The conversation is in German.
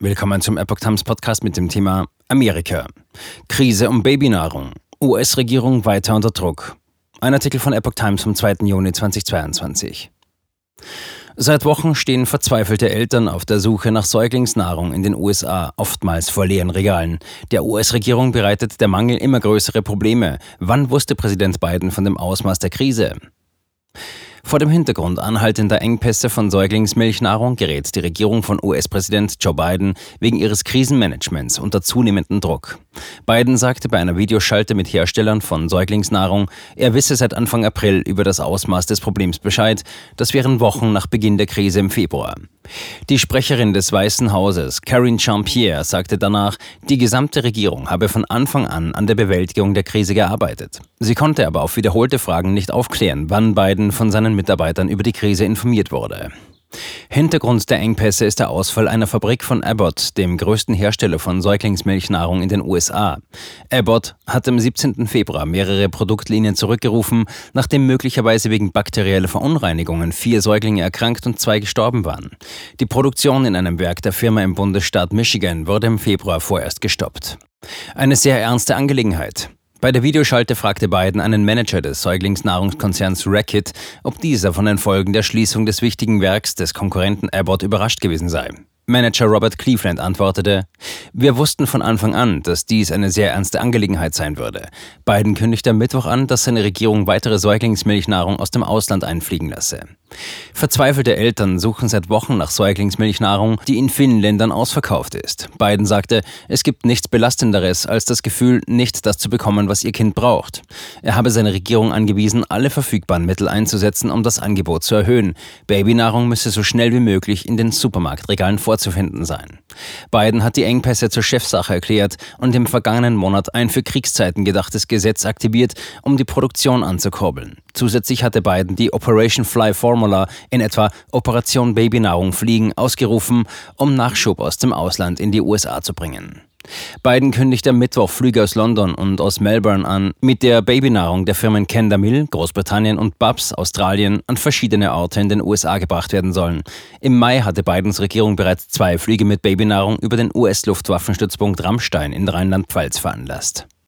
Willkommen zum Epoch Times Podcast mit dem Thema Amerika. Krise um Babynahrung. US-Regierung weiter unter Druck. Ein Artikel von Epoch Times vom 2. Juni 2022. Seit Wochen stehen verzweifelte Eltern auf der Suche nach Säuglingsnahrung in den USA, oftmals vor leeren Regalen. Der US-Regierung bereitet der Mangel immer größere Probleme. Wann wusste Präsident Biden von dem Ausmaß der Krise? Vor dem Hintergrund anhaltender Engpässe von Säuglingsmilchnahrung gerät die Regierung von US-Präsident Joe Biden wegen ihres Krisenmanagements unter zunehmenden Druck. Biden sagte bei einer Videoschalte mit Herstellern von Säuglingsnahrung, er wisse seit Anfang April über das Ausmaß des Problems Bescheid. Das wären Wochen nach Beginn der Krise im Februar. Die Sprecherin des Weißen Hauses, Karine Jean-Pierre, sagte danach, die gesamte Regierung habe von Anfang an an der Bewältigung der Krise gearbeitet. Sie konnte aber auf wiederholte Fragen nicht aufklären, wann Biden von seinen Mitarbeitern über die Krise informiert wurde. Hintergrund der Engpässe ist der Ausfall einer Fabrik von Abbott, dem größten Hersteller von Säuglingsmilchnahrung in den USA. Abbott hat am 17. Februar mehrere Produktlinien zurückgerufen, nachdem möglicherweise wegen bakterieller Verunreinigungen vier Säuglinge erkrankt und zwei gestorben waren. Die Produktion in einem Werk der Firma im Bundesstaat Michigan wurde im Februar vorerst gestoppt. Eine sehr ernste Angelegenheit. Bei der Videoschalte fragte Biden einen Manager des Säuglingsnahrungskonzerns Reckitt, ob dieser von den Folgen der Schließung des wichtigen Werks des Konkurrenten Abbott überrascht gewesen sei. Manager Robert Cleveland antwortete, wir wussten von Anfang an, dass dies eine sehr ernste Angelegenheit sein würde. Biden kündigte am Mittwoch an, dass seine Regierung weitere Säuglingsmilchnahrung aus dem Ausland einfliegen lasse. Verzweifelte Eltern suchen seit Wochen nach Säuglingsmilchnahrung, die in vielen Ländern ausverkauft ist. Biden sagte, es gibt nichts Belastenderes als das Gefühl, nicht das zu bekommen, was ihr Kind braucht. Er habe seine Regierung angewiesen, alle verfügbaren Mittel einzusetzen, um das Angebot zu erhöhen. Babynahrung müsse so schnell wie möglich in den Supermarktregalen vorzufinden sein. Biden hat die Engpässe zur Chefsache erklärt und im vergangenen Monat ein für Kriegszeiten gedachtes Gesetz aktiviert, um die Produktion anzukurbeln. Zusätzlich hatte Biden die Operation Fly Formula in etwa Operation Babynahrung fliegen ausgerufen, um Nachschub aus dem Ausland in die USA zu bringen. Biden kündigte am Mittwoch Flüge aus London und aus Melbourne an, mit der Babynahrung der Firmen Kendamil, Großbritannien und Babs, Australien, an verschiedene Orte in den USA gebracht werden sollen. Im Mai hatte Bidens Regierung bereits zwei Flüge mit Babynahrung über den US-Luftwaffenstützpunkt Rammstein in Rheinland-Pfalz veranlasst.